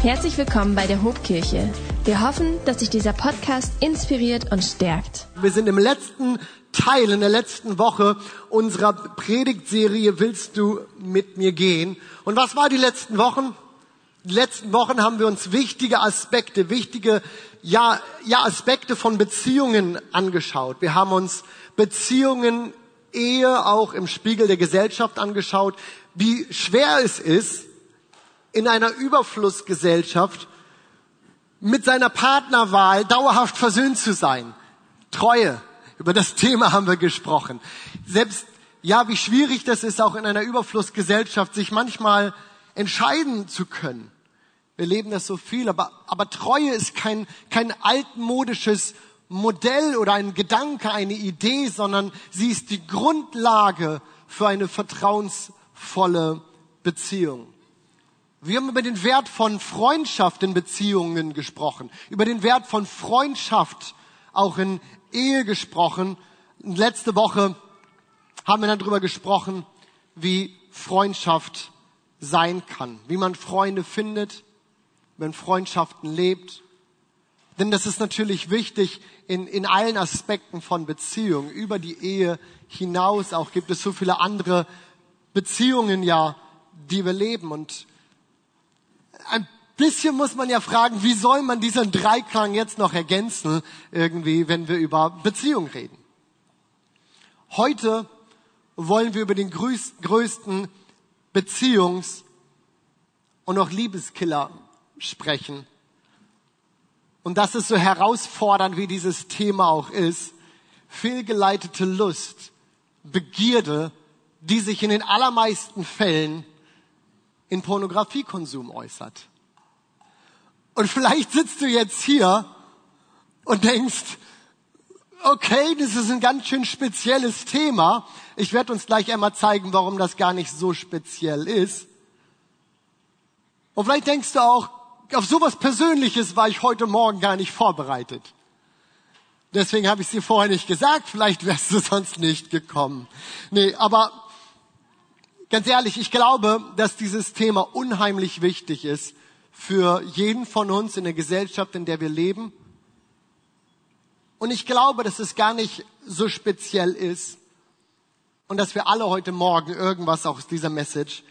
Herzlich willkommen bei der Hobkirche. Wir hoffen, dass sich dieser Podcast inspiriert und stärkt. Wir sind im letzten Teil, in der letzten Woche unserer Predigtserie Willst du mit mir gehen? Und was war die letzten Wochen? Die letzten Wochen haben wir uns wichtige Aspekte, wichtige, ja, ja, Aspekte von Beziehungen angeschaut. Wir haben uns Beziehungen, Ehe auch im Spiegel der Gesellschaft angeschaut, wie schwer es ist, in einer Überflussgesellschaft mit seiner Partnerwahl dauerhaft versöhnt zu sein. Treue. Über das Thema haben wir gesprochen. Selbst, ja, wie schwierig das ist, auch in einer Überflussgesellschaft, sich manchmal entscheiden zu können. Wir leben das so viel, aber, aber Treue ist kein, kein altmodisches Modell oder ein Gedanke, eine Idee, sondern sie ist die Grundlage für eine vertrauensvolle Beziehung. Wir haben über den Wert von Freundschaft in Beziehungen gesprochen, über den Wert von Freundschaft auch in Ehe gesprochen. Letzte Woche haben wir dann darüber gesprochen, wie Freundschaft sein kann, wie man Freunde findet, wenn Freundschaften lebt. Denn das ist natürlich wichtig in, in allen Aspekten von Beziehungen. Über die Ehe hinaus auch gibt es so viele andere Beziehungen ja, die wir leben. Und ein bisschen muss man ja fragen, wie soll man diesen Dreiklang jetzt noch ergänzen, irgendwie, wenn wir über Beziehung reden. Heute wollen wir über den größten Beziehungs- und auch Liebeskiller sprechen. Und das ist so herausfordernd, wie dieses Thema auch ist. Fehlgeleitete Lust, Begierde, die sich in den allermeisten Fällen in Pornografiekonsum äußert. Und vielleicht sitzt du jetzt hier und denkst, okay, das ist ein ganz schön spezielles Thema. Ich werde uns gleich einmal zeigen, warum das gar nicht so speziell ist. Und vielleicht denkst du auch, auf sowas Persönliches war ich heute Morgen gar nicht vorbereitet. Deswegen habe ich es dir vorher nicht gesagt, vielleicht wärst du sonst nicht gekommen. Nee, aber Ganz ehrlich, ich glaube, dass dieses Thema unheimlich wichtig ist für jeden von uns in der Gesellschaft, in der wir leben. Und ich glaube, dass es gar nicht so speziell ist und dass wir alle heute Morgen irgendwas aus dieser Message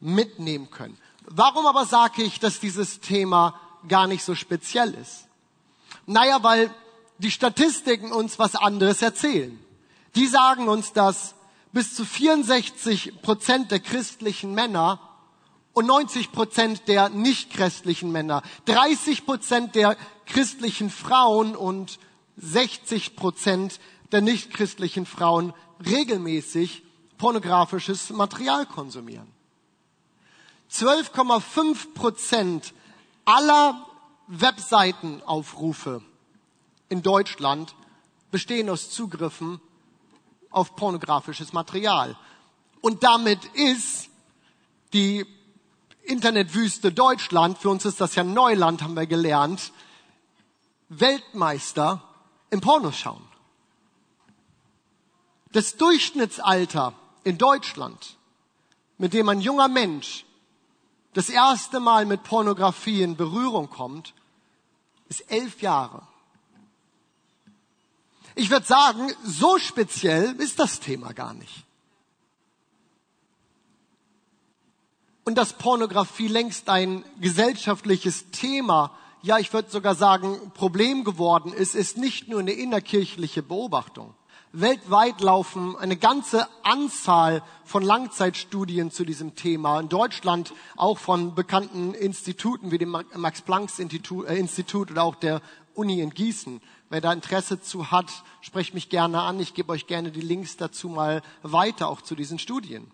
mitnehmen können. Warum aber sage ich, dass dieses Thema gar nicht so speziell ist? Naja, weil die Statistiken uns was anderes erzählen. Die sagen uns, dass bis zu 64 Prozent der christlichen Männer und 90 Prozent der nicht christlichen Männer, 30 Prozent der christlichen Frauen und 60 Prozent der nicht christlichen Frauen regelmäßig pornografisches Material konsumieren. 12,5 Prozent aller Webseitenaufrufe in Deutschland bestehen aus Zugriffen auf pornografisches Material. Und damit ist die Internetwüste Deutschland, für uns ist das ja Neuland, haben wir gelernt, Weltmeister im Pornoschauen. Das Durchschnittsalter in Deutschland, mit dem ein junger Mensch das erste Mal mit Pornografie in Berührung kommt, ist elf Jahre. Ich würde sagen, so speziell ist das Thema gar nicht. Und dass Pornografie längst ein gesellschaftliches Thema, ja, ich würde sogar sagen, Problem geworden ist, ist nicht nur eine innerkirchliche Beobachtung. Weltweit laufen eine ganze Anzahl von Langzeitstudien zu diesem Thema. In Deutschland auch von bekannten Instituten wie dem Max-Planck-Institut äh, oder auch der Uni in Gießen. Wer da Interesse zu hat, sprecht mich gerne an. Ich gebe euch gerne die Links dazu mal weiter, auch zu diesen Studien.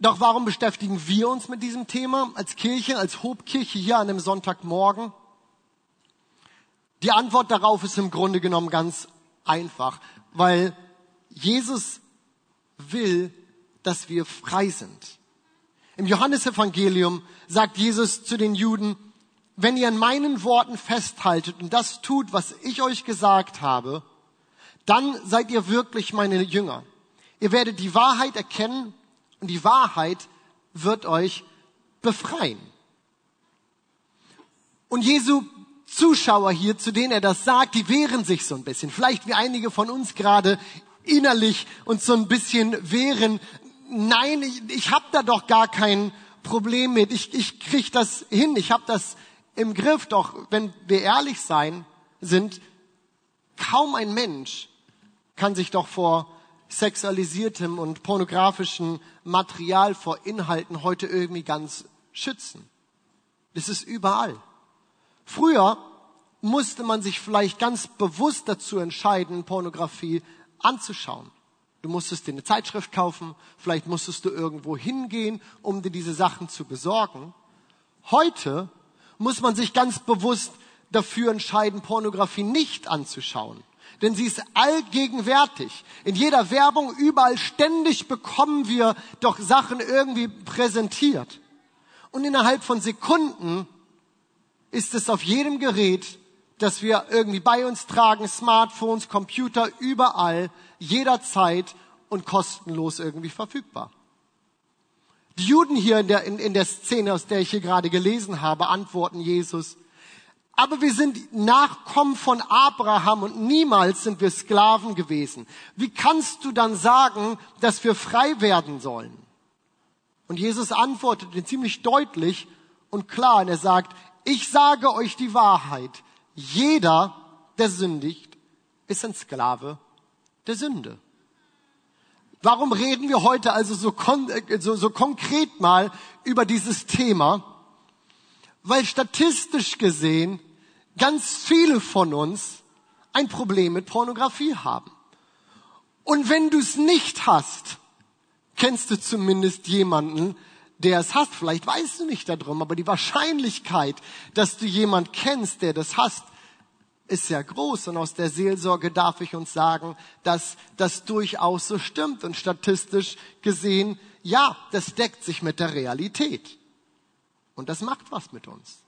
Doch warum beschäftigen wir uns mit diesem Thema als Kirche, als Hobkirche hier an einem Sonntagmorgen? Die Antwort darauf ist im Grunde genommen ganz einfach, weil Jesus will, dass wir frei sind. Im Johannesevangelium sagt Jesus zu den Juden, wenn ihr an meinen Worten festhaltet und das tut, was ich euch gesagt habe, dann seid ihr wirklich meine Jünger. Ihr werdet die Wahrheit erkennen und die Wahrheit wird euch befreien. Und Jesu Zuschauer hier, zu denen er das sagt, die wehren sich so ein bisschen. Vielleicht wie einige von uns gerade innerlich uns so ein bisschen wehren. Nein, ich, ich habe da doch gar kein Problem mit. Ich, ich krieg das hin. Ich habe das im Griff. Doch wenn wir ehrlich sein sind, kaum ein Mensch kann sich doch vor sexualisiertem und pornografischem Material, vor Inhalten heute irgendwie ganz schützen. Das ist überall. Früher musste man sich vielleicht ganz bewusst dazu entscheiden, Pornografie anzuschauen. Du musstest dir eine Zeitschrift kaufen, vielleicht musstest du irgendwo hingehen, um dir diese Sachen zu besorgen. Heute muss man sich ganz bewusst dafür entscheiden, Pornografie nicht anzuschauen. Denn sie ist allgegenwärtig. In jeder Werbung, überall ständig bekommen wir doch Sachen irgendwie präsentiert. Und innerhalb von Sekunden ist es auf jedem Gerät, das wir irgendwie bei uns tragen, Smartphones, Computer, überall, jederzeit und kostenlos irgendwie verfügbar. Die Juden hier in der, in, in der Szene, aus der ich hier gerade gelesen habe, antworten Jesus, aber wir sind Nachkommen von Abraham und niemals sind wir Sklaven gewesen. Wie kannst du dann sagen, dass wir frei werden sollen? Und Jesus antwortet ziemlich deutlich und klar und er sagt, ich sage euch die Wahrheit. Jeder, der sündigt, ist ein Sklave der Sünde. Warum reden wir heute also so, kon äh, so, so konkret mal über dieses Thema? Weil statistisch gesehen ganz viele von uns ein Problem mit Pornografie haben. Und wenn du es nicht hast, kennst du zumindest jemanden, der es hasst. Vielleicht weißt du nicht darum, aber die Wahrscheinlichkeit, dass du jemand kennst, der das hasst, ist sehr groß. Und aus der Seelsorge darf ich uns sagen, dass das durchaus so stimmt. Und statistisch gesehen, ja, das deckt sich mit der Realität. Und das macht was mit uns.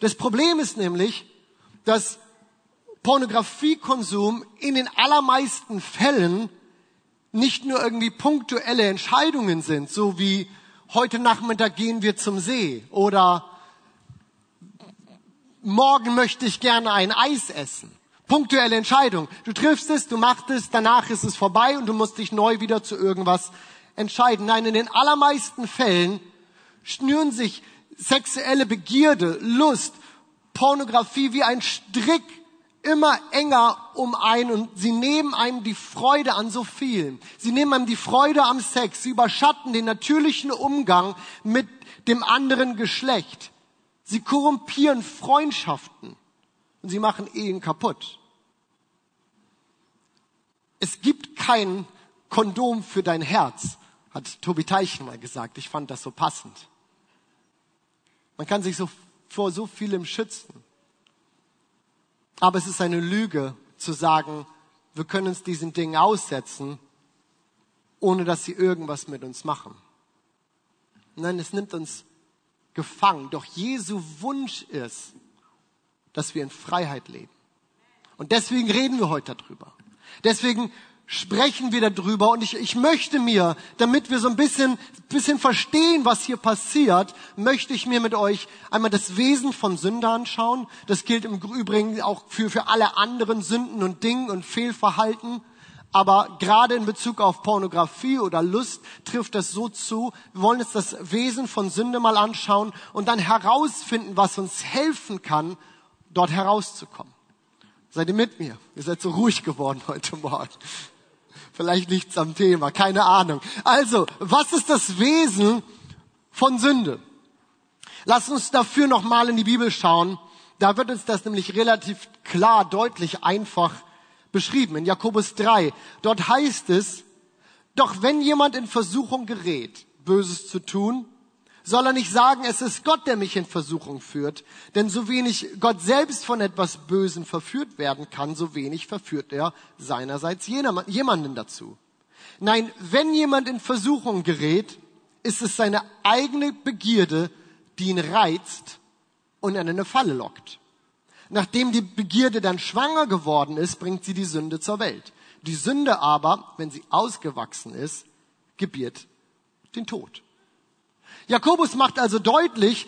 Das Problem ist nämlich, dass Pornografiekonsum in den allermeisten Fällen nicht nur irgendwie punktuelle Entscheidungen sind, so wie heute Nachmittag gehen wir zum See oder morgen möchte ich gerne ein Eis essen. Punktuelle Entscheidung. Du triffst es, du machst es, danach ist es vorbei und du musst dich neu wieder zu irgendwas entscheiden. Nein, in den allermeisten Fällen schnüren sich sexuelle Begierde, Lust, Pornografie wie ein Strick immer enger um ein und sie nehmen einem die Freude an so vielen. Sie nehmen einem die Freude am Sex. Sie überschatten den natürlichen Umgang mit dem anderen Geschlecht. Sie korrumpieren Freundschaften und sie machen Ehen kaputt. Es gibt kein Kondom für dein Herz, hat Tobi Teichen mal gesagt. Ich fand das so passend. Man kann sich so vor so vielem schützen. Aber es ist eine Lüge zu sagen, wir können uns diesen Dingen aussetzen, ohne dass sie irgendwas mit uns machen. Nein, es nimmt uns gefangen. Doch Jesu Wunsch ist, dass wir in Freiheit leben. Und deswegen reden wir heute darüber. Deswegen sprechen wir darüber und ich, ich möchte mir, damit wir so ein bisschen, bisschen verstehen, was hier passiert, möchte ich mir mit euch einmal das Wesen von Sünde anschauen. Das gilt im Übrigen auch für, für alle anderen Sünden und Dingen und Fehlverhalten. Aber gerade in Bezug auf Pornografie oder Lust trifft das so zu. Wir wollen uns das Wesen von Sünde mal anschauen und dann herausfinden, was uns helfen kann, dort herauszukommen. Seid ihr mit mir? Ihr seid so ruhig geworden heute Morgen. Vielleicht nichts am Thema, keine Ahnung. Also, was ist das Wesen von Sünde? Lass uns dafür nochmal in die Bibel schauen. Da wird uns das nämlich relativ klar, deutlich, einfach beschrieben. In Jakobus 3. Dort heißt es, doch wenn jemand in Versuchung gerät, Böses zu tun, soll er nicht sagen, es ist Gott, der mich in Versuchung führt. Denn so wenig Gott selbst von etwas Bösen verführt werden kann, so wenig verführt er seinerseits jemanden dazu. Nein, wenn jemand in Versuchung gerät, ist es seine eigene Begierde, die ihn reizt und in eine Falle lockt. Nachdem die Begierde dann schwanger geworden ist, bringt sie die Sünde zur Welt. Die Sünde aber, wenn sie ausgewachsen ist, gebiert den Tod. Jakobus macht also deutlich,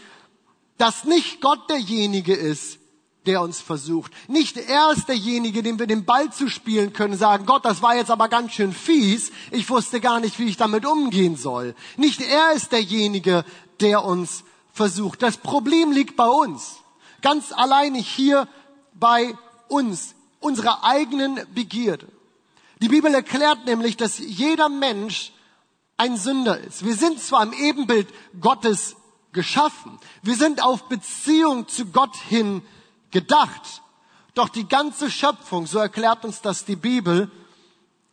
dass nicht Gott derjenige ist, der uns versucht. Nicht er ist derjenige, dem wir den Ball zu spielen können, sagen, Gott, das war jetzt aber ganz schön fies, ich wusste gar nicht, wie ich damit umgehen soll. Nicht er ist derjenige, der uns versucht. Das Problem liegt bei uns. Ganz alleine hier bei uns, unserer eigenen Begierde. Die Bibel erklärt nämlich, dass jeder Mensch ein Sünder ist. Wir sind zwar im Ebenbild Gottes geschaffen, wir sind auf Beziehung zu Gott hin gedacht, doch die ganze Schöpfung, so erklärt uns das die Bibel,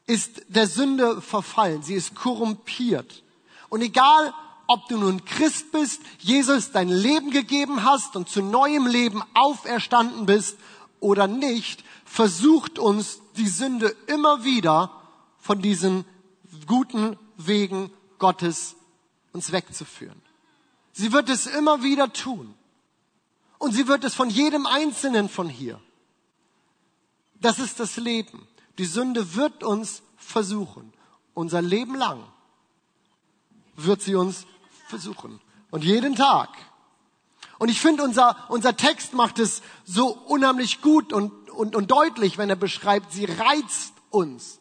ist der Sünde verfallen, sie ist korrumpiert. Und egal, ob du nun Christ bist, Jesus dein Leben gegeben hast und zu neuem Leben auferstanden bist oder nicht, versucht uns die Sünde immer wieder von diesen guten Wegen Gottes uns wegzuführen. Sie wird es immer wieder tun. Und sie wird es von jedem Einzelnen von hier. Das ist das Leben. Die Sünde wird uns versuchen. Unser Leben lang wird sie uns versuchen. Und jeden Tag. Und ich finde, unser, unser Text macht es so unheimlich gut und, und, und deutlich, wenn er beschreibt, sie reizt uns.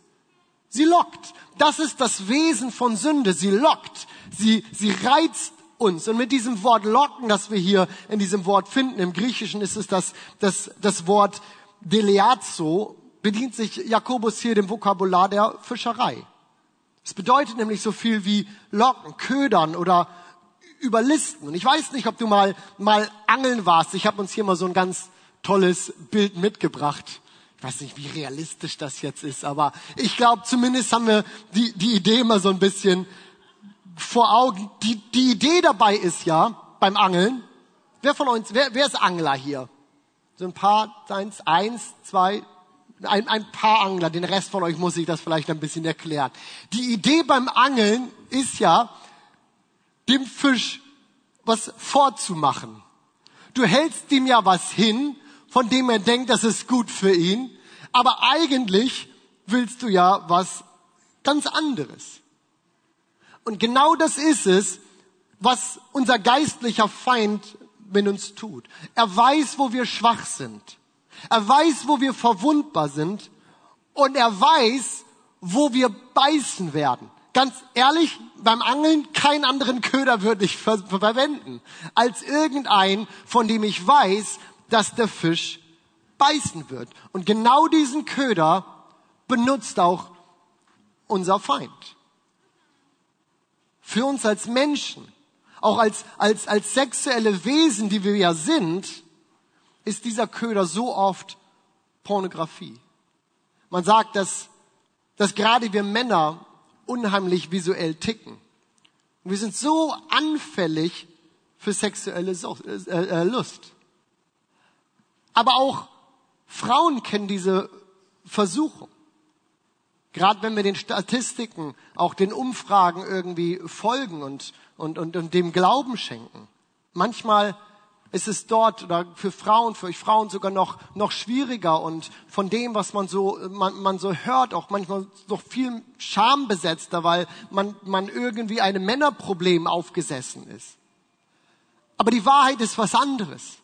Sie lockt. Das ist das Wesen von Sünde. Sie lockt. Sie, sie reizt uns. Und mit diesem Wort locken, das wir hier in diesem Wort finden, im Griechischen ist es das, das, das Wort deleazo, bedient sich Jakobus hier dem Vokabular der Fischerei. Es bedeutet nämlich so viel wie locken, ködern oder überlisten. Und ich weiß nicht, ob du mal, mal angeln warst. Ich habe uns hier mal so ein ganz tolles Bild mitgebracht. Ich weiß nicht, wie realistisch das jetzt ist, aber ich glaube, zumindest haben wir die, die Idee immer so ein bisschen vor Augen. Die, die Idee dabei ist ja, beim Angeln, wer von uns, wer, wer ist Angler hier? So ein paar, eins, eins, zwei, ein, ein paar Angler, den Rest von euch muss ich das vielleicht ein bisschen erklären. Die Idee beim Angeln ist ja, dem Fisch was vorzumachen. Du hältst ihm ja was hin, von dem er denkt, das ist gut für ihn. Aber eigentlich willst du ja was ganz anderes. Und genau das ist es, was unser geistlicher Feind mit uns tut. Er weiß, wo wir schwach sind. Er weiß, wo wir verwundbar sind. Und er weiß, wo wir beißen werden. Ganz ehrlich, beim Angeln keinen anderen Köder würde ich ver verwenden, als irgendein, von dem ich weiß, dass der Fisch beißen wird. Und genau diesen Köder benutzt auch unser Feind. Für uns als Menschen, auch als, als, als sexuelle Wesen, die wir ja sind, ist dieser Köder so oft Pornografie. Man sagt, dass, dass gerade wir Männer unheimlich visuell ticken. Und wir sind so anfällig für sexuelle äh, äh, Lust. Aber auch Frauen kennen diese Versuchung. Gerade wenn wir den Statistiken, auch den Umfragen irgendwie folgen und, und, und, und dem Glauben schenken. Manchmal ist es dort oder für Frauen, für euch Frauen sogar noch, noch schwieriger und von dem, was man so, man, man so hört, auch manchmal noch viel schambesetzter, weil man, man irgendwie einem Männerproblem aufgesessen ist. Aber die Wahrheit ist was anderes.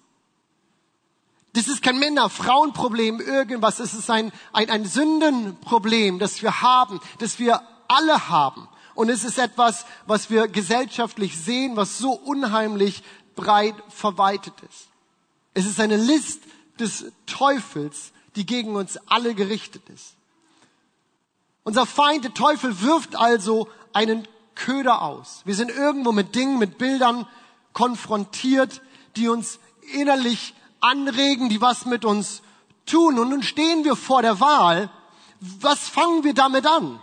Das ist kein Männer-Frauen-Problem, irgendwas. Es ist ein, ein, ein Sündenproblem, das wir haben, das wir alle haben. Und es ist etwas, was wir gesellschaftlich sehen, was so unheimlich breit verweitet ist. Es ist eine List des Teufels, die gegen uns alle gerichtet ist. Unser Feind, der Teufel, wirft also einen Köder aus. Wir sind irgendwo mit Dingen, mit Bildern konfrontiert, die uns innerlich anregen, die was mit uns tun. Und nun stehen wir vor der Wahl. Was fangen wir damit an?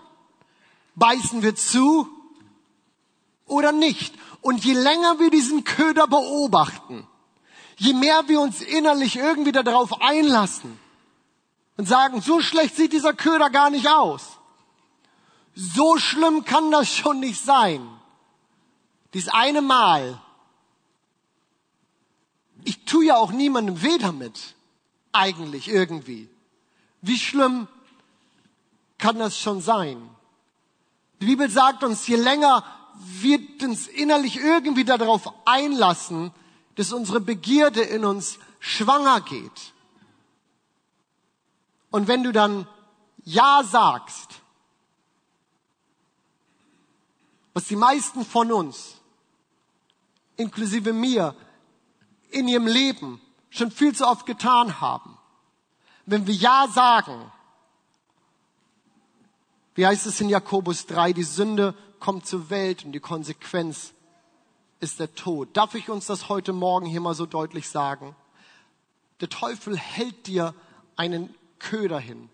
Beißen wir zu oder nicht? Und je länger wir diesen Köder beobachten, je mehr wir uns innerlich irgendwie darauf einlassen und sagen, so schlecht sieht dieser Köder gar nicht aus. So schlimm kann das schon nicht sein. Dies eine Mal ich tue ja auch niemandem weh damit. Eigentlich irgendwie. Wie schlimm kann das schon sein? Die Bibel sagt uns, je länger wir uns innerlich irgendwie darauf einlassen, dass unsere Begierde in uns schwanger geht. Und wenn du dann Ja sagst, was die meisten von uns, inklusive mir, in ihrem Leben schon viel zu oft getan haben, wenn wir Ja sagen, wie heißt es in Jakobus 3, die Sünde kommt zur Welt und die Konsequenz ist der Tod. Darf ich uns das heute Morgen hier mal so deutlich sagen? Der Teufel hält dir einen Köder hin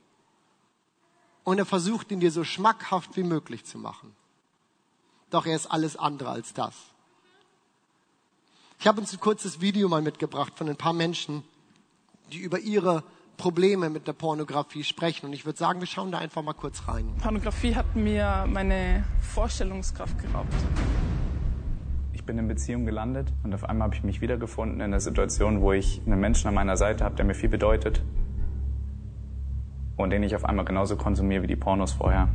und er versucht ihn dir so schmackhaft wie möglich zu machen. Doch er ist alles andere als das. Ich habe uns ein kurzes Video mal mitgebracht von ein paar Menschen, die über ihre Probleme mit der Pornografie sprechen. Und ich würde sagen, wir schauen da einfach mal kurz rein. Pornografie hat mir meine Vorstellungskraft geraubt. Ich bin in Beziehung gelandet und auf einmal habe ich mich wiedergefunden in einer Situation, wo ich einen Menschen an meiner Seite habe, der mir viel bedeutet und den ich auf einmal genauso konsumiere wie die Pornos vorher.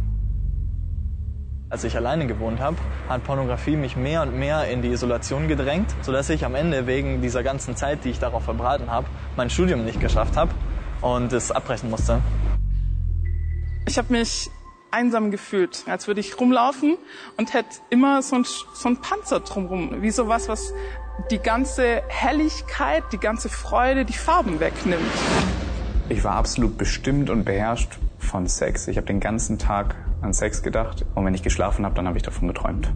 Als ich alleine gewohnt habe, hat Pornografie mich mehr und mehr in die Isolation gedrängt, sodass ich am Ende wegen dieser ganzen Zeit, die ich darauf verbraten habe, mein Studium nicht geschafft habe und es abbrechen musste. Ich habe mich einsam gefühlt, als würde ich rumlaufen und hätte immer so ein, so ein Panzer drumherum, wie sowas, was die ganze Helligkeit, die ganze Freude, die Farben wegnimmt. Ich war absolut bestimmt und beherrscht von Sex. Ich habe den ganzen Tag an Sex gedacht und wenn ich geschlafen habe, dann habe ich davon geträumt.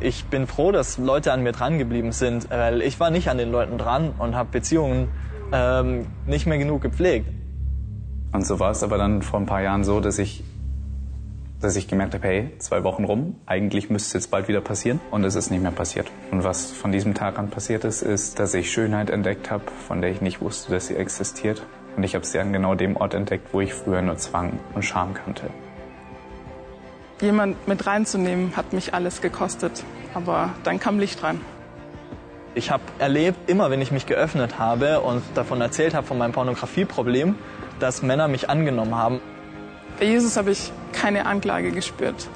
Ich bin froh, dass Leute an mir dran geblieben sind, weil ich war nicht an den Leuten dran und habe Beziehungen ähm, nicht mehr genug gepflegt. Und so war es aber dann vor ein paar Jahren so, dass ich, dass ich gemerkt habe, hey, zwei Wochen rum, eigentlich müsste es jetzt bald wieder passieren und es ist nicht mehr passiert. Und was von diesem Tag an passiert ist, ist, dass ich Schönheit entdeckt habe, von der ich nicht wusste, dass sie existiert. Und ich habe sie an genau dem Ort entdeckt, wo ich früher nur Zwang und Scham kannte. Jemand mit reinzunehmen, hat mich alles gekostet. Aber dann kam Licht rein. Ich habe erlebt, immer wenn ich mich geöffnet habe und davon erzählt habe von meinem Pornografieproblem, dass Männer mich angenommen haben. Bei Jesus habe ich keine Anklage gespürt,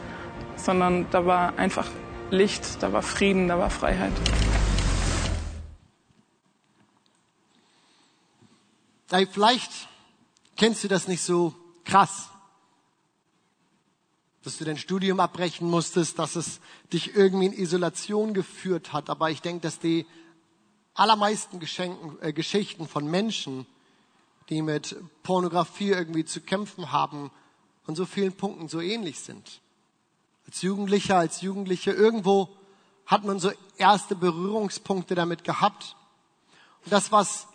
sondern da war einfach Licht, da war Frieden, da war Freiheit. Vielleicht kennst du das nicht so krass, dass du dein Studium abbrechen musstest, dass es dich irgendwie in Isolation geführt hat. Aber ich denke, dass die allermeisten Geschenken, äh, Geschichten von Menschen, die mit Pornografie irgendwie zu kämpfen haben, an so vielen Punkten so ähnlich sind. Als Jugendlicher, als Jugendliche, irgendwo hat man so erste Berührungspunkte damit gehabt. Und das, was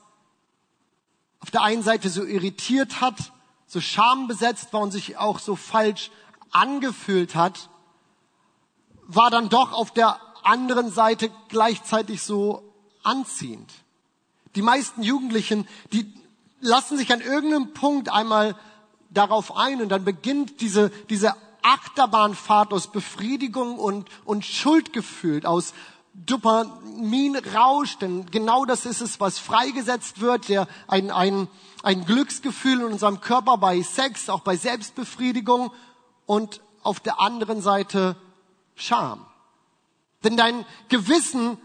auf der einen Seite so irritiert hat, so schambesetzt war und sich auch so falsch angefühlt hat, war dann doch auf der anderen Seite gleichzeitig so anziehend. Die meisten Jugendlichen, die lassen sich an irgendeinem Punkt einmal darauf ein und dann beginnt diese, diese Achterbahnfahrt aus Befriedigung und, und Schuldgefühl, aus Dopaminrausch, denn genau das ist es, was freigesetzt wird, der ein, ein, ein Glücksgefühl in unserem Körper bei Sex, auch bei Selbstbefriedigung und auf der anderen Seite Scham. Denn dein Gewissen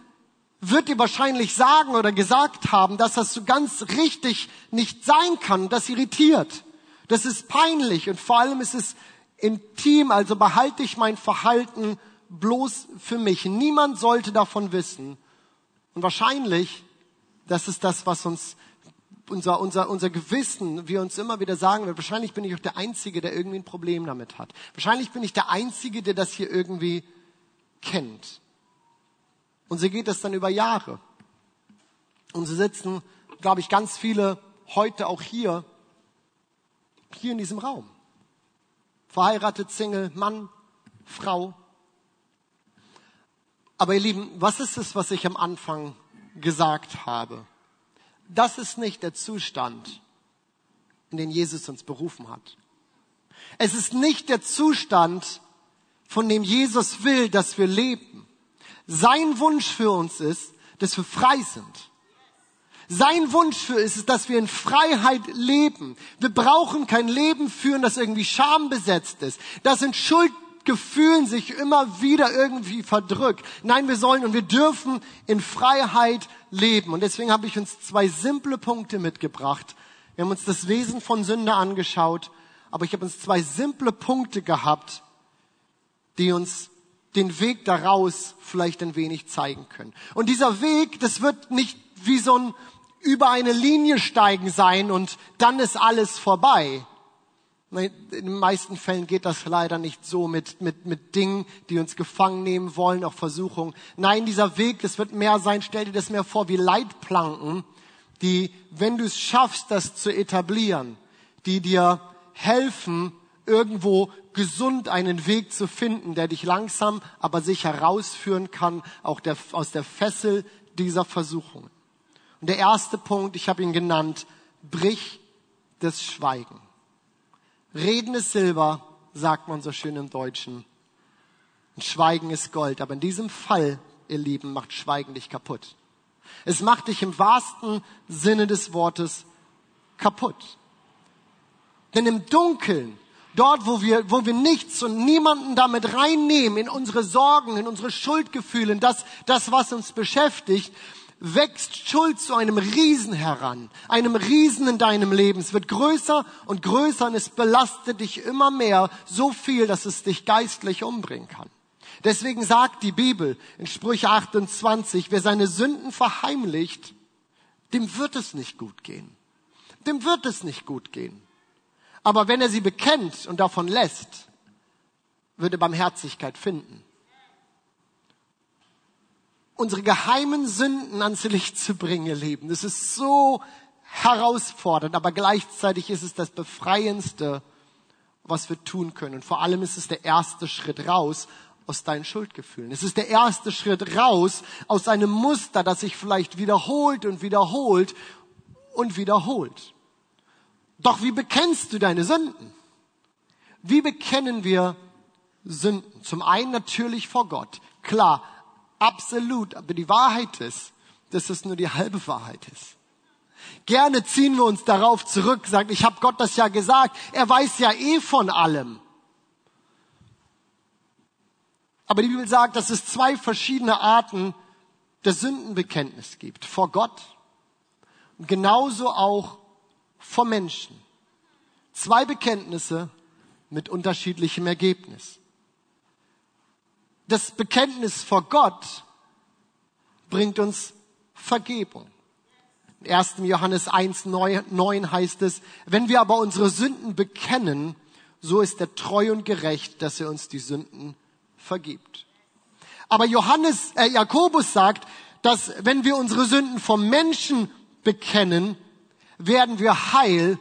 wird dir wahrscheinlich sagen oder gesagt haben, dass das so ganz richtig nicht sein kann. Das irritiert. Das ist peinlich und vor allem ist es intim, also behalte ich mein Verhalten bloß für mich. Niemand sollte davon wissen. Und wahrscheinlich, das ist das, was uns unser, unser, unser Gewissen, wir uns immer wieder sagen wird, wahrscheinlich bin ich auch der Einzige, der irgendwie ein Problem damit hat. Wahrscheinlich bin ich der Einzige, der das hier irgendwie kennt. Und so geht das dann über Jahre. Und so sitzen, glaube ich, ganz viele heute auch hier, hier in diesem Raum. Verheiratet, Single, Mann, Frau, aber ihr Lieben, was ist es, was ich am Anfang gesagt habe? Das ist nicht der Zustand, in den Jesus uns berufen hat. Es ist nicht der Zustand, von dem Jesus will, dass wir leben. Sein Wunsch für uns ist, dass wir frei sind. Sein Wunsch für ist, dass wir in Freiheit leben. Wir brauchen kein Leben führen, das irgendwie schambesetzt ist. Das sind Schuld Gefühlen sich immer wieder irgendwie verdrückt. Nein, wir sollen und wir dürfen in Freiheit leben. Und deswegen habe ich uns zwei simple Punkte mitgebracht. Wir haben uns das Wesen von Sünde angeschaut, aber ich habe uns zwei simple Punkte gehabt, die uns den Weg daraus vielleicht ein wenig zeigen können. Und dieser Weg, das wird nicht wie so ein über eine Linie steigen sein und dann ist alles vorbei. In den meisten Fällen geht das leider nicht so mit, mit, mit Dingen, die uns gefangen nehmen wollen, auch Versuchungen. Nein, dieser Weg, das wird mehr sein, stell dir das mehr vor wie Leitplanken, die, wenn du es schaffst, das zu etablieren, die dir helfen, irgendwo gesund einen Weg zu finden, der dich langsam, aber sicher herausführen kann, auch der, aus der Fessel dieser Versuchungen. Und der erste Punkt, ich habe ihn genannt, brich das Schweigen. Reden ist Silber, sagt man so schön im Deutschen. Und Schweigen ist Gold. Aber in diesem Fall, ihr Lieben, macht Schweigen dich kaputt. Es macht dich im wahrsten Sinne des Wortes kaputt. Denn im Dunkeln, dort, wo wir, wo wir nichts und niemanden damit reinnehmen in unsere Sorgen, in unsere Schuldgefühle, in das, das, was uns beschäftigt, wächst Schuld zu einem Riesen heran, einem Riesen in deinem Leben. Es wird größer und größer und es belastet dich immer mehr, so viel, dass es dich geistlich umbringen kann. Deswegen sagt die Bibel in Sprüche 28, wer seine Sünden verheimlicht, dem wird es nicht gut gehen. Dem wird es nicht gut gehen. Aber wenn er sie bekennt und davon lässt, wird er Barmherzigkeit finden unsere geheimen Sünden ans Licht zu bringen, ihr Lieben. Das ist so herausfordernd, aber gleichzeitig ist es das Befreiendste, was wir tun können. Und vor allem ist es der erste Schritt raus aus deinen Schuldgefühlen. Es ist der erste Schritt raus aus einem Muster, das sich vielleicht wiederholt und wiederholt und wiederholt. Doch wie bekennst du deine Sünden? Wie bekennen wir Sünden? Zum einen natürlich vor Gott. Klar, Absolut. Aber die Wahrheit ist, dass es nur die halbe Wahrheit ist. Gerne ziehen wir uns darauf zurück, sagen, ich habe Gott das ja gesagt, er weiß ja eh von allem. Aber die Bibel sagt, dass es zwei verschiedene Arten der Sündenbekenntnis gibt. Vor Gott und genauso auch vor Menschen. Zwei Bekenntnisse mit unterschiedlichem Ergebnis das Bekenntnis vor Gott bringt uns Vergebung. In 1. Johannes 1, 9 heißt es, wenn wir aber unsere Sünden bekennen, so ist er treu und gerecht, dass er uns die Sünden vergibt. Aber Johannes, äh, Jakobus sagt, dass wenn wir unsere Sünden vom Menschen bekennen, werden wir heil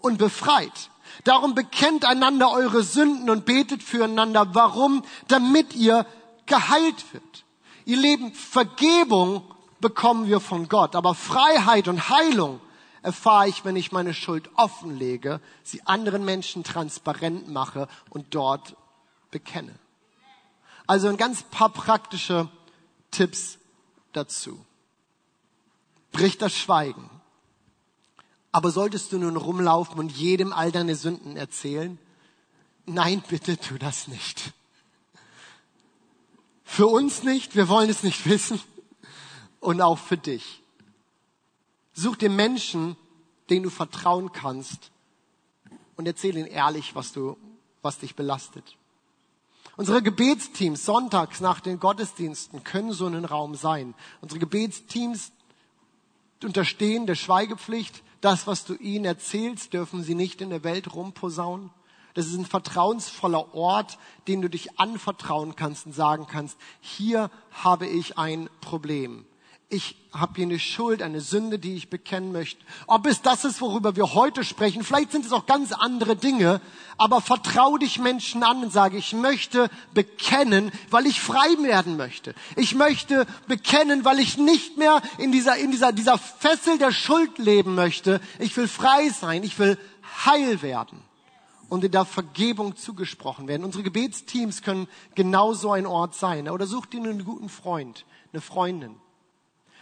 und befreit. Darum bekennt einander eure Sünden und betet füreinander. Warum? Damit ihr geheilt wird. Ihr Leben, Vergebung bekommen wir von Gott, aber Freiheit und Heilung erfahre ich, wenn ich meine Schuld offenlege, sie anderen Menschen transparent mache und dort bekenne. Also ein ganz paar praktische Tipps dazu. Brich das Schweigen. Aber solltest du nun rumlaufen und jedem all deine Sünden erzählen? Nein, bitte tu das nicht. Für uns nicht, wir wollen es nicht wissen. Und auch für dich. Such dir Menschen, denen du vertrauen kannst und erzähl ihnen ehrlich, was du, was dich belastet. Unsere Gebetsteams sonntags nach den Gottesdiensten können so ein Raum sein. Unsere Gebetsteams unterstehen der Schweigepflicht. Das, was du ihnen erzählst, dürfen sie nicht in der Welt rumposaunen. Das ist ein vertrauensvoller Ort, den du dich anvertrauen kannst und sagen kannst, hier habe ich ein Problem ich habe hier eine Schuld, eine Sünde, die ich bekennen möchte. Ob es das ist, worüber wir heute sprechen, vielleicht sind es auch ganz andere Dinge, aber vertrau dich Menschen an und sage, ich möchte bekennen, weil ich frei werden möchte. Ich möchte bekennen, weil ich nicht mehr in dieser, in dieser, dieser Fessel der Schuld leben möchte. Ich will frei sein, ich will heil werden und in der Vergebung zugesprochen werden. Unsere Gebetsteams können genauso ein Ort sein. Oder such dir einen guten Freund, eine Freundin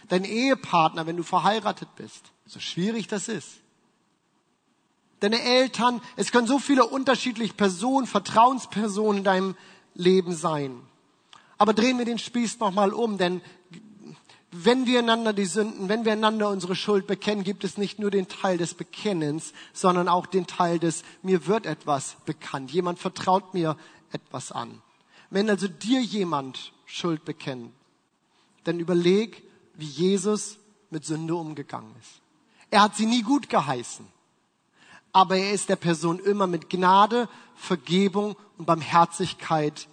dein Ehepartner, wenn du verheiratet bist, so schwierig das ist. deine Eltern. Es können so viele unterschiedliche Personen, Vertrauenspersonen in deinem Leben sein. Aber drehen wir den Spieß nochmal um, denn wenn wir einander die Sünden, wenn wir einander unsere Schuld bekennen, gibt es nicht nur den Teil des Bekennens, sondern auch den Teil des mir wird etwas bekannt. Jemand vertraut mir etwas an. Wenn also dir jemand Schuld bekennt, dann überleg, wie Jesus mit Sünde umgegangen ist. Er hat sie nie gut geheißen, aber er ist der Person immer mit Gnade, Vergebung und Barmherzigkeit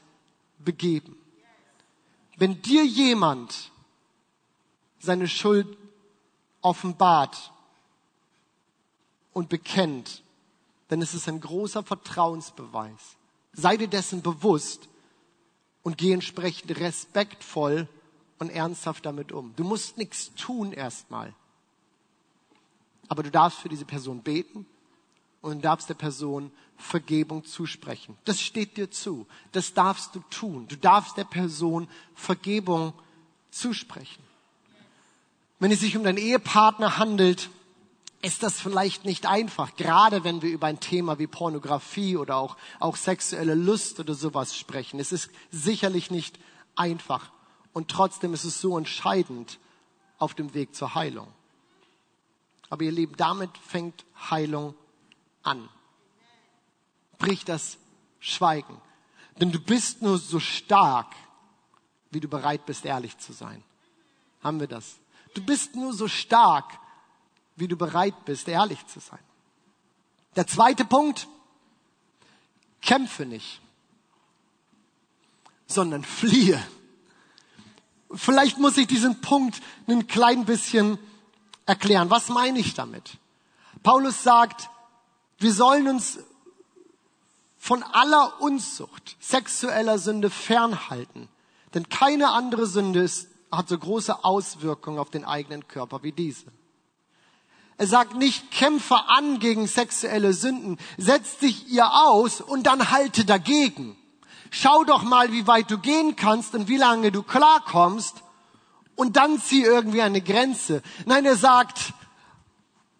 begeben. Wenn dir jemand seine Schuld offenbart und bekennt, dann ist es ein großer Vertrauensbeweis. Sei dir dessen bewusst und geh entsprechend respektvoll und ernsthaft damit um. Du musst nichts tun erstmal. Aber du darfst für diese Person beten und du darfst der Person Vergebung zusprechen. Das steht dir zu. Das darfst du tun. Du darfst der Person Vergebung zusprechen. Wenn es sich um deinen Ehepartner handelt, ist das vielleicht nicht einfach, gerade wenn wir über ein Thema wie Pornografie oder auch, auch sexuelle Lust oder sowas sprechen. Es ist sicherlich nicht einfach und trotzdem ist es so entscheidend auf dem Weg zur Heilung. Aber ihr Lieben, damit fängt Heilung an. Brich das Schweigen. Denn du bist nur so stark, wie du bereit bist, ehrlich zu sein. Haben wir das? Du bist nur so stark, wie du bereit bist, ehrlich zu sein. Der zweite Punkt, kämpfe nicht, sondern fliehe. Vielleicht muss ich diesen Punkt ein klein bisschen erklären. Was meine ich damit? Paulus sagt, wir sollen uns von aller Unzucht, sexueller Sünde fernhalten. Denn keine andere Sünde ist hat so große Auswirkungen auf den eigenen Körper wie diese. Er sagt nicht, kämpfe an gegen sexuelle Sünden, setz dich ihr aus und dann halte dagegen. Schau doch mal, wie weit du gehen kannst und wie lange du klarkommst und dann zieh irgendwie eine Grenze. Nein, er sagt,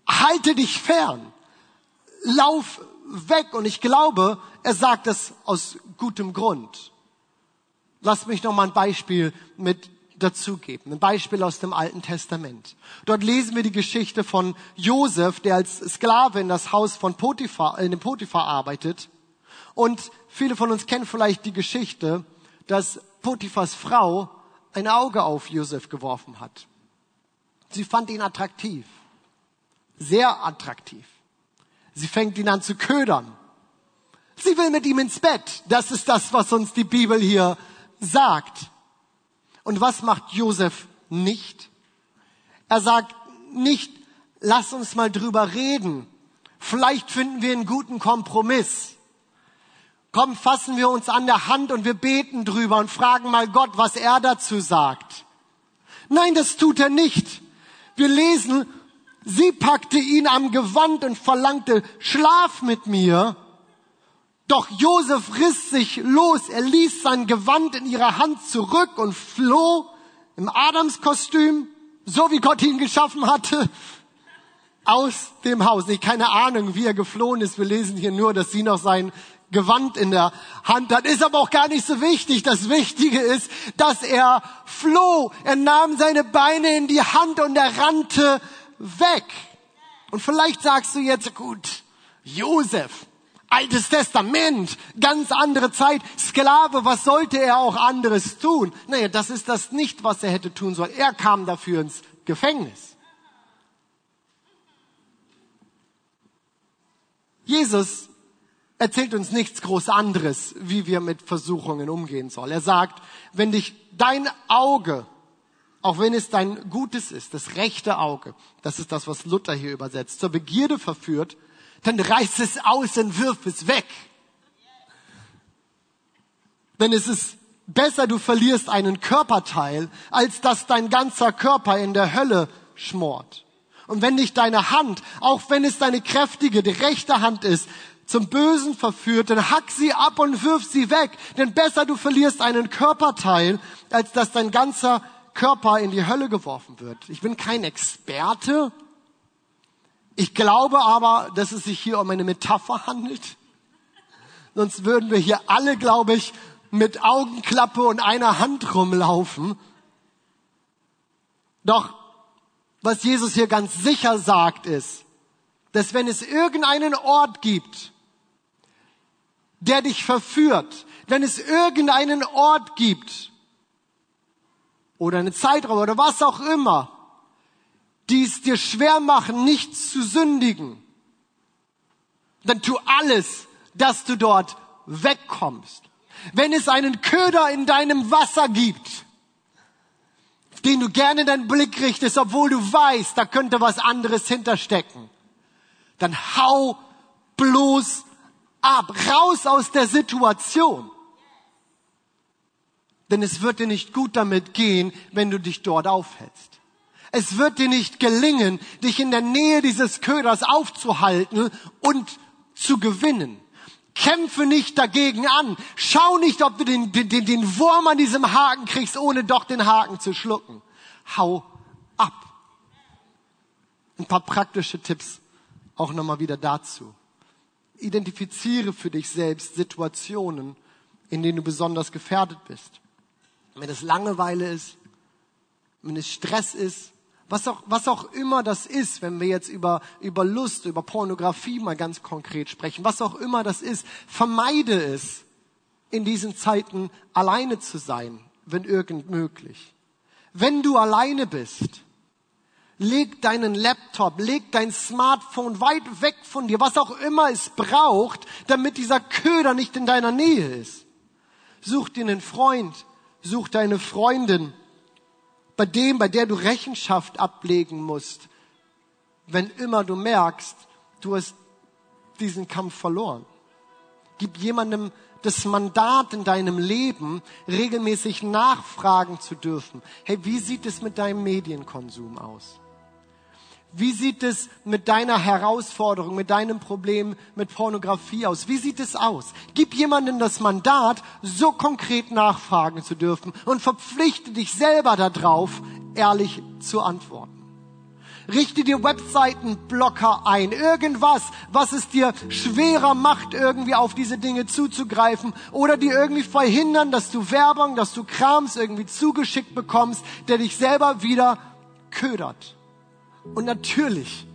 halte dich fern, lauf weg und ich glaube, er sagt das aus gutem Grund. Lass mich noch mal ein Beispiel mit dazugeben. Ein Beispiel aus dem Alten Testament. Dort lesen wir die Geschichte von Josef, der als Sklave in das Haus von Potiphar, in dem Potiphar arbeitet. Und viele von uns kennen vielleicht die Geschichte, dass Potiphars Frau ein Auge auf Josef geworfen hat. Sie fand ihn attraktiv. Sehr attraktiv. Sie fängt ihn an zu ködern. Sie will mit ihm ins Bett. Das ist das, was uns die Bibel hier sagt. Und was macht Josef nicht? Er sagt nicht, lass uns mal drüber reden. Vielleicht finden wir einen guten Kompromiss. Komm, fassen wir uns an der Hand und wir beten drüber und fragen mal Gott, was er dazu sagt. Nein, das tut er nicht. Wir lesen, sie packte ihn am Gewand und verlangte, schlaf mit mir. Doch Josef riss sich los, er ließ sein Gewand in ihrer Hand zurück und floh im Adamskostüm, so wie Gott ihn geschaffen hatte, aus dem Haus. Ich keine Ahnung, wie er geflohen ist. Wir lesen hier nur, dass sie noch sein Gewand in der Hand hat. Ist aber auch gar nicht so wichtig. Das Wichtige ist, dass er floh. Er nahm seine Beine in die Hand und er rannte weg. Und vielleicht sagst du jetzt, gut, Josef, Altes Testament, ganz andere Zeit, Sklave, was sollte er auch anderes tun? Naja, das ist das nicht, was er hätte tun sollen. Er kam dafür ins Gefängnis. Jesus erzählt uns nichts groß anderes, wie wir mit Versuchungen umgehen sollen. Er sagt, wenn dich dein Auge, auch wenn es dein Gutes ist, das rechte Auge, das ist das, was Luther hier übersetzt, zur Begierde verführt, dann reiß es aus und wirf es weg. Denn es ist besser, du verlierst einen Körperteil, als dass dein ganzer Körper in der Hölle schmort. Und wenn dich deine Hand, auch wenn es deine kräftige, die rechte Hand ist, zum Bösen verführt, dann hack sie ab und wirf sie weg. Denn besser du verlierst einen Körperteil, als dass dein ganzer Körper in die Hölle geworfen wird. Ich bin kein Experte, Ich glaube aber, dass es sich hier um eine Metapher handelt. Sonst würden wir hier alle, glaube ich, mit Augenklappe und einer Hand rumlaufen. Doch was Jesus hier ganz sicher sagt, ist, dass wenn es irgendeinen Ort gibt, der dich verführt, wenn es irgendeinen Ort gibt oder eine Zeitraum oder was auch immer, die es dir schwer machen, nichts zu sündigen, dann tu alles, dass du dort wegkommst. Wenn es einen Köder in deinem Wasser gibt, den du gerne deinen Blick richtest, obwohl du weißt, da könnte was anderes hinterstecken, dann hau bloß ab, raus aus der Situation. Denn es wird dir nicht gut damit gehen, wenn du dich dort aufhältst. Es wird dir nicht gelingen, dich in der Nähe dieses Köders aufzuhalten und zu gewinnen. Kämpfe nicht dagegen an. Schau nicht, ob du den, den, den Wurm an diesem Haken kriegst, ohne doch den Haken zu schlucken. Hau ab. Ein paar praktische Tipps auch nochmal wieder dazu. Identifiziere für dich selbst Situationen, in denen du besonders gefährdet bist. Wenn es Langeweile ist, wenn es Stress ist, was auch, was auch immer das ist, wenn wir jetzt über, über Lust, über Pornografie mal ganz konkret sprechen, was auch immer das ist, vermeide es, in diesen Zeiten alleine zu sein, wenn irgend möglich. Wenn du alleine bist, leg deinen Laptop, leg dein Smartphone weit weg von dir, was auch immer es braucht, damit dieser Köder nicht in deiner Nähe ist. Such dir einen Freund, such deine Freundin, bei dem, bei der du Rechenschaft ablegen musst, wenn immer du merkst, du hast diesen Kampf verloren. Gib jemandem das Mandat in deinem Leben, regelmäßig nachfragen zu dürfen. Hey, wie sieht es mit deinem Medienkonsum aus? Wie sieht es mit deiner Herausforderung, mit deinem Problem mit Pornografie aus? Wie sieht es aus? Gib jemandem das Mandat, so konkret nachfragen zu dürfen und verpflichte dich selber darauf, ehrlich zu antworten. Richte dir Webseitenblocker ein, irgendwas, was es dir schwerer macht, irgendwie auf diese Dinge zuzugreifen oder dir irgendwie verhindern, dass du Werbung, dass du Krams irgendwie zugeschickt bekommst, der dich selber wieder ködert. Und natürlich,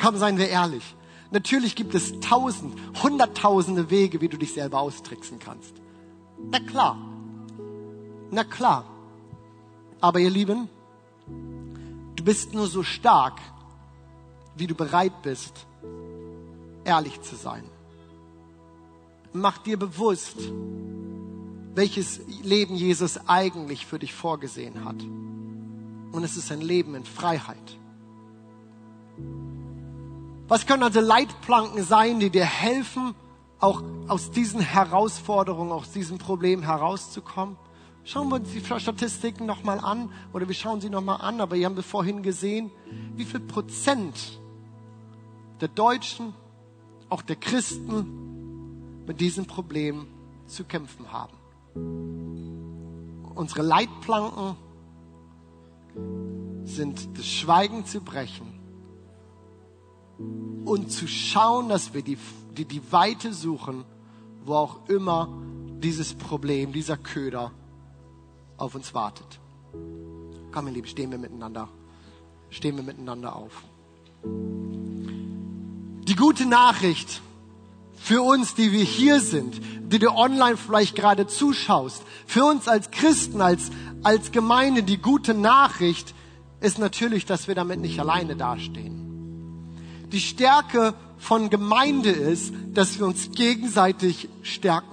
komm, seien wir ehrlich, natürlich gibt es tausend, hunderttausende Wege, wie du dich selber austricksen kannst. Na klar. Na klar. Aber ihr Lieben, du bist nur so stark, wie du bereit bist, ehrlich zu sein. Mach dir bewusst, welches Leben Jesus eigentlich für dich vorgesehen hat. Und es ist ein Leben in Freiheit. Was können also Leitplanken sein, die dir helfen, auch aus diesen Herausforderungen, aus diesem Problem herauszukommen? Schauen wir uns die Statistiken nochmal an oder wir schauen sie nochmal an, aber ihr habt vorhin gesehen, wie viel Prozent der Deutschen, auch der Christen mit diesem Problem zu kämpfen haben. Unsere Leitplanken sind das Schweigen zu brechen und zu schauen, dass wir die, die, die Weite suchen, wo auch immer dieses Problem, dieser Köder auf uns wartet. Komm, ihr Lieben, stehen wir miteinander. Stehen wir miteinander auf. Die gute Nachricht für uns, die wir hier sind, die du online vielleicht gerade zuschaust, für uns als Christen, als, als Gemeinde, die gute Nachricht ist natürlich, dass wir damit nicht alleine dastehen die Stärke von Gemeinde ist, dass wir uns gegenseitig stärken.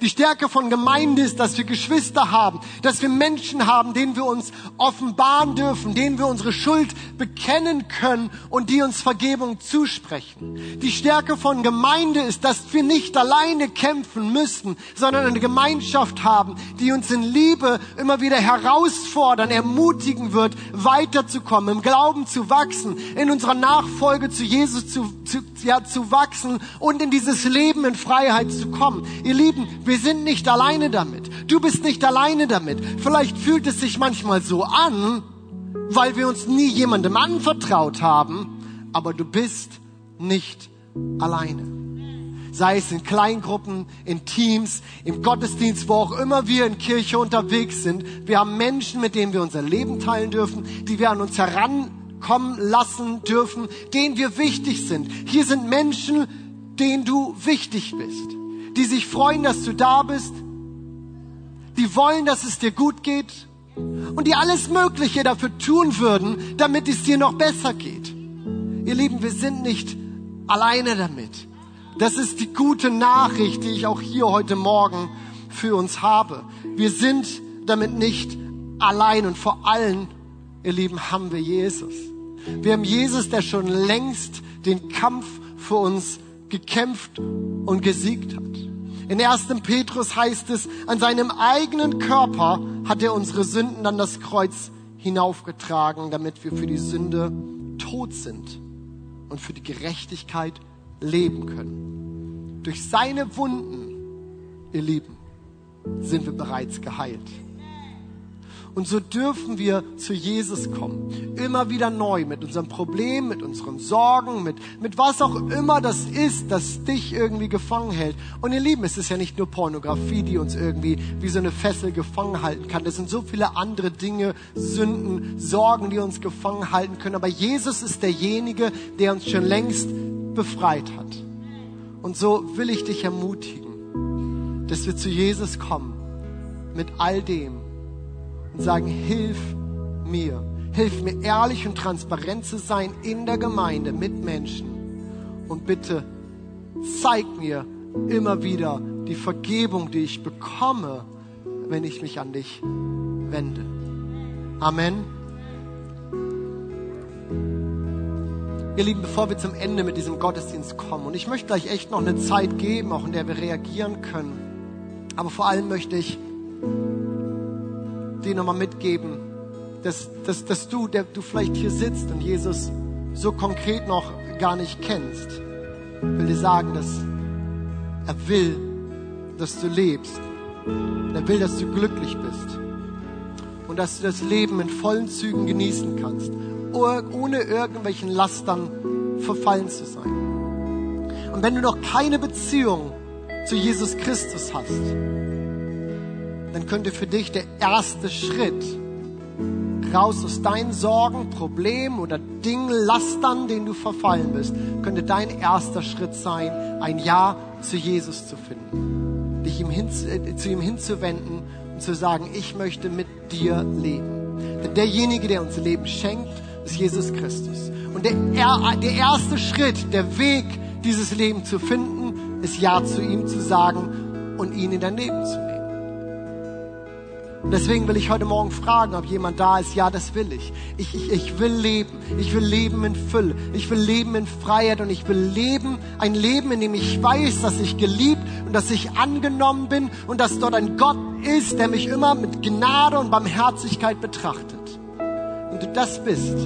Die Stärke von Gemeinde ist, dass wir Geschwister haben, dass wir Menschen haben, denen wir uns offenbaren dürfen, denen wir unsere Schuld bekennen können und die uns Vergebung zusprechen. Die Stärke von Gemeinde ist, dass wir nicht alleine kämpfen müssen, sondern eine Gemeinschaft haben, die uns in Liebe immer wieder herausfordern, ermutigen wird, weiterzukommen, im Glauben zu wachsen, in unserer Nachfolge zu Jesus zu, zu, ja, zu wachsen und in dieses Leben in Freiheit zu kommen. Ihr Lieben, wir sind nicht alleine damit. Du bist nicht alleine damit. Vielleicht fühlt es sich manchmal so an, weil wir uns nie jemandem anvertraut haben, aber du bist nicht alleine. Sei es in Kleingruppen, in Teams, im Gottesdienst, wo auch immer wir in Kirche unterwegs sind. Wir haben Menschen, mit denen wir unser Leben teilen dürfen, die wir an uns herankommen lassen dürfen, denen wir wichtig sind. Hier sind Menschen, denen du wichtig bist, die sich freuen, dass du da bist, die wollen, dass es dir gut geht und die alles Mögliche dafür tun würden, damit es dir noch besser geht. Ihr Lieben, wir sind nicht alleine damit. Das ist die gute Nachricht, die ich auch hier heute Morgen für uns habe. Wir sind damit nicht allein und vor allem, ihr Lieben, haben wir Jesus. Wir haben Jesus, der schon längst den Kampf für uns gekämpft und gesiegt hat. In 1. Petrus heißt es, an seinem eigenen Körper hat er unsere Sünden an das Kreuz hinaufgetragen, damit wir für die Sünde tot sind und für die Gerechtigkeit leben können. Durch seine Wunden, ihr Lieben, sind wir bereits geheilt. Und so dürfen wir zu Jesus kommen. Immer wieder neu mit unserem Problem, mit unseren Sorgen, mit, mit was auch immer das ist, das dich irgendwie gefangen hält. Und ihr Lieben, es ist ja nicht nur Pornografie, die uns irgendwie wie so eine Fessel gefangen halten kann. Es sind so viele andere Dinge, Sünden, Sorgen, die uns gefangen halten können. Aber Jesus ist derjenige, der uns schon längst befreit hat. Und so will ich dich ermutigen, dass wir zu Jesus kommen mit all dem, und sagen, hilf mir. Hilf mir ehrlich und transparent zu sein in der Gemeinde mit Menschen. Und bitte zeig mir immer wieder die Vergebung, die ich bekomme, wenn ich mich an dich wende. Amen. Ihr Lieben, bevor wir zum Ende mit diesem Gottesdienst kommen, und ich möchte gleich echt noch eine Zeit geben, auch in der wir reagieren können, aber vor allem möchte ich dir nochmal mitgeben, dass, dass, dass du, der du vielleicht hier sitzt und Jesus so konkret noch gar nicht kennst, will dir sagen, dass er will, dass du lebst. Er will, dass du glücklich bist und dass du das Leben in vollen Zügen genießen kannst, ohne irgendwelchen Lastern verfallen zu sein. Und wenn du noch keine Beziehung zu Jesus Christus hast, dann könnte für dich der erste Schritt raus aus deinen Sorgen, Problemen oder Dingen, Lastern, denen du verfallen bist, könnte dein erster Schritt sein, ein Ja zu Jesus zu finden, dich ihm hin, äh, zu ihm hinzuwenden und zu sagen, ich möchte mit dir leben. Denn derjenige, der uns Leben schenkt, ist Jesus Christus. Und der, der erste Schritt, der Weg, dieses Leben zu finden, ist Ja zu ihm zu sagen und ihn in dein Leben zu nehmen. Und deswegen will ich heute Morgen fragen, ob jemand da ist. Ja, das will ich. Ich, ich. ich will leben. Ich will leben in Fülle. Ich will leben in Freiheit und ich will leben, ein Leben, in dem ich weiß, dass ich geliebt und dass ich angenommen bin und dass dort ein Gott ist, der mich immer mit Gnade und Barmherzigkeit betrachtet. Und du das bist,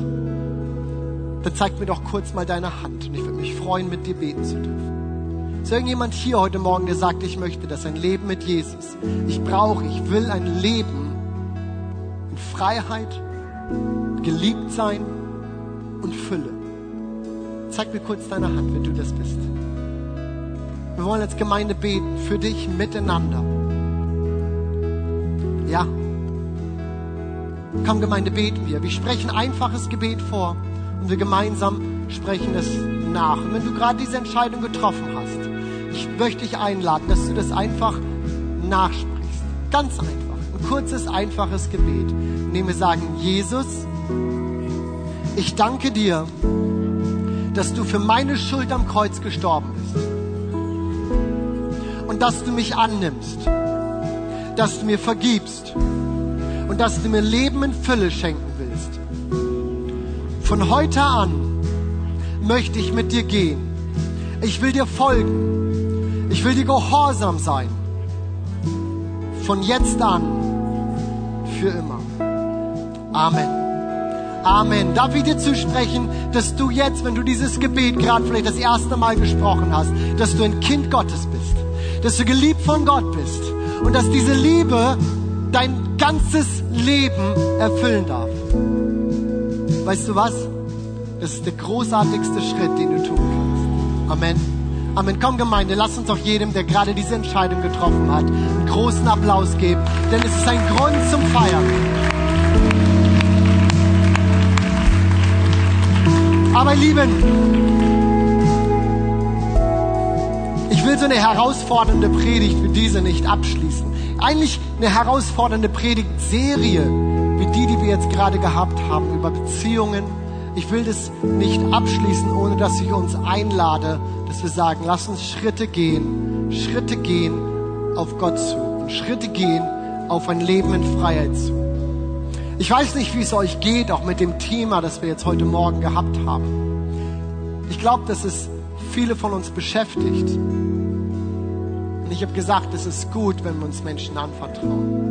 dann zeig mir doch kurz mal deine Hand und ich würde mich freuen, mit dir beten zu dürfen. Ist irgendjemand hier heute Morgen, der sagt, ich möchte das, ein Leben mit Jesus. Ich brauche, ich will ein Leben in Freiheit, geliebt sein und Fülle. Zeig mir kurz deine Hand, wenn du das bist. Wir wollen als Gemeinde beten, für dich miteinander. Ja. Komm, Gemeinde, beten wir. Wir sprechen einfaches Gebet vor und wir gemeinsam sprechen es nach. Und wenn du gerade diese Entscheidung getroffen hast, ich möchte dich einladen, dass du das einfach nachsprichst. Ganz einfach. Ein kurzes, einfaches Gebet. Indem wir sagen, Jesus, ich danke dir, dass du für meine Schuld am Kreuz gestorben bist. Und dass du mich annimmst. Dass du mir vergibst. Und dass du mir Leben in Fülle schenken willst. Von heute an möchte ich mit dir gehen. Ich will dir folgen. Will dir gehorsam sein. Von jetzt an für immer. Amen. Amen. Darf ich dir zusprechen, dass du jetzt, wenn du dieses Gebet gerade vielleicht das erste Mal gesprochen hast, dass du ein Kind Gottes bist, dass du geliebt von Gott bist und dass diese Liebe dein ganzes Leben erfüllen darf. Weißt du was? Das ist der großartigste Schritt, den du tun kannst. Amen. Amen. Komm, Gemeinde, lass uns doch jedem, der gerade diese Entscheidung getroffen hat, einen großen Applaus geben, denn es ist ein Grund zum Feiern. Aber Lieben, ich will so eine herausfordernde Predigt wie diese nicht abschließen. Eigentlich eine herausfordernde Predigtserie wie die, die wir jetzt gerade gehabt haben über Beziehungen. Ich will das nicht abschließen, ohne dass ich uns einlade, dass wir sagen, lass uns Schritte gehen, Schritte gehen auf Gott zu und Schritte gehen auf ein Leben in Freiheit zu. Ich weiß nicht, wie es euch geht, auch mit dem Thema, das wir jetzt heute Morgen gehabt haben. Ich glaube, dass es viele von uns beschäftigt. Und ich habe gesagt, es ist gut, wenn wir uns Menschen anvertrauen.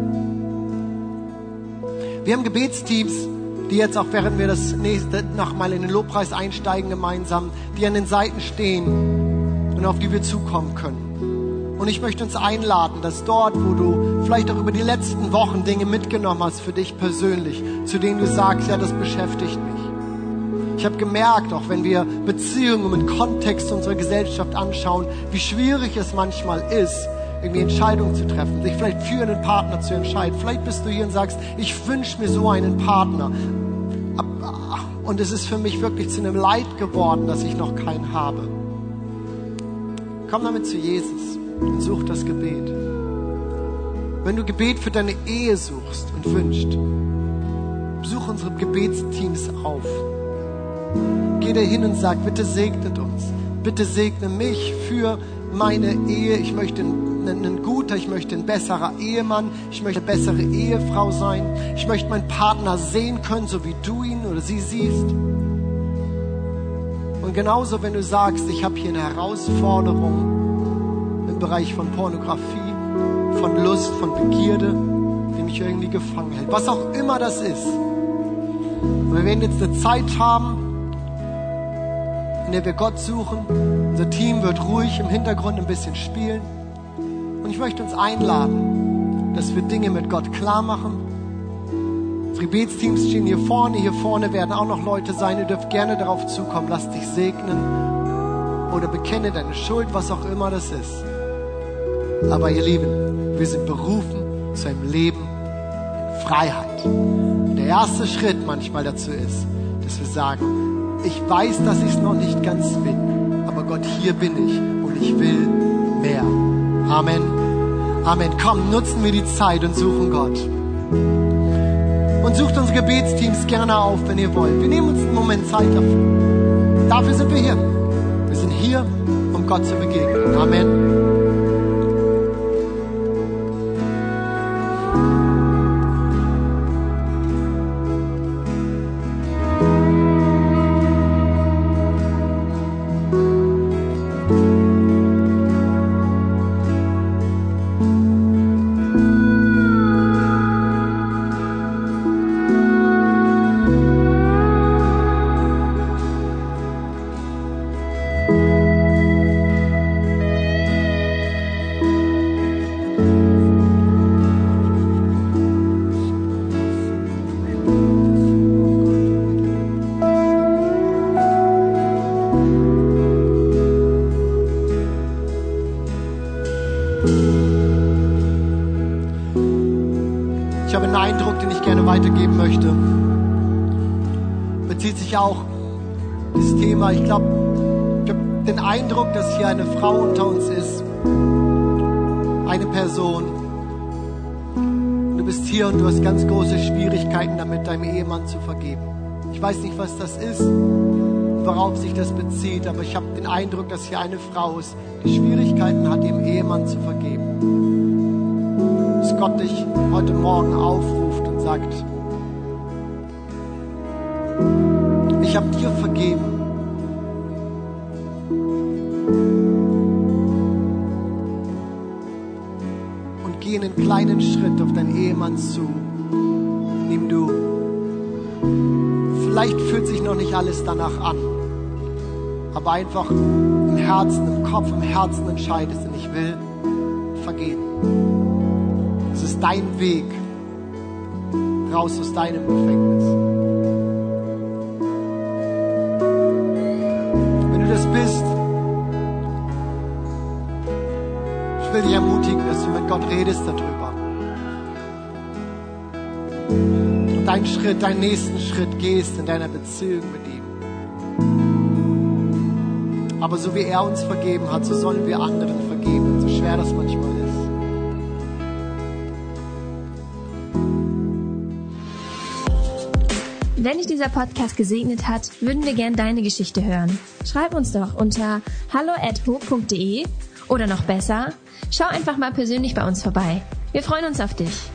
Wir haben Gebetsteams, die jetzt auch während wir das nächste nochmal in den Lobpreis einsteigen gemeinsam, die an den Seiten stehen und auf die wir zukommen können. Und ich möchte uns einladen, dass dort, wo du vielleicht auch über die letzten Wochen Dinge mitgenommen hast für dich persönlich, zu denen du sagst, ja, das beschäftigt mich. Ich habe gemerkt, auch wenn wir Beziehungen im Kontext unserer Gesellschaft anschauen, wie schwierig es manchmal ist, irgendwie Entscheidungen zu treffen, sich vielleicht für einen Partner zu entscheiden. Vielleicht bist du hier und sagst, ich wünsche mir so einen Partner. Und es ist für mich wirklich zu einem Leid geworden, dass ich noch keinen habe. Komm damit zu Jesus und such das Gebet. Wenn du Gebet für deine Ehe suchst und wünscht, such unsere Gebetsteams auf. Geh da hin und sag, bitte segnet uns. Bitte segne mich für meine Ehe. Ich möchte ein, ein guter, ich möchte ein besserer Ehemann, ich möchte eine bessere Ehefrau sein. Ich möchte meinen Partner sehen können, so wie du ihn oder sie siehst. Und genauso, wenn du sagst, ich habe hier eine Herausforderung im Bereich von Pornografie, von Lust, von Begierde, die mich irgendwie gefangen hält. Was auch immer das ist. Und wir werden jetzt eine Zeit haben, in der wir Gott suchen. Unser Team wird ruhig im Hintergrund ein bisschen spielen. Und ich möchte uns einladen, dass wir Dinge mit Gott klar machen. Unsere Gebetsteams stehen hier vorne. Hier vorne werden auch noch Leute sein. Ihr dürft gerne darauf zukommen. Lass dich segnen oder bekenne deine Schuld, was auch immer das ist. Aber ihr Lieben, wir sind berufen zu einem Leben in Freiheit. Und der erste Schritt manchmal dazu ist, dass wir sagen, ich weiß, dass ich es noch nicht ganz bin, aber Gott, hier bin ich und ich will mehr. Amen. Amen. Komm, nutzen wir die Zeit und suchen Gott. Und sucht unsere Gebetsteams gerne auf, wenn ihr wollt. Wir nehmen uns einen Moment Zeit dafür. Dafür sind wir hier. Wir sind hier, um Gott zu begegnen. Amen. Ich glaube, ich habe den Eindruck, dass hier eine Frau unter uns ist. Eine Person. Du bist hier und du hast ganz große Schwierigkeiten damit, deinem Ehemann zu vergeben. Ich weiß nicht, was das ist, worauf sich das bezieht, aber ich habe den Eindruck, dass hier eine Frau ist, die Schwierigkeiten hat, ihrem Ehemann zu vergeben. Dass Gott dich heute Morgen aufruft und sagt, ich habe dir vergeben. Geh einen kleinen Schritt auf deinen Ehemann zu, indem du, vielleicht fühlt sich noch nicht alles danach an, aber einfach im Herzen, im Kopf, im Herzen entscheidest und ich will vergeben. Es ist dein Weg raus aus deinem Gefängnis. bist, ich will dich ermutigen, du Gott redest darüber. Und deinen Schritt, deinen nächsten Schritt gehst in deiner Beziehung mit ihm. Aber so wie er uns vergeben hat, so sollen wir anderen vergeben, so schwer das manchmal ist. Wenn dich dieser Podcast gesegnet hat, würden wir gern deine Geschichte hören. Schreib uns doch unter hallo@ho.de oder noch besser, schau einfach mal persönlich bei uns vorbei. Wir freuen uns auf dich.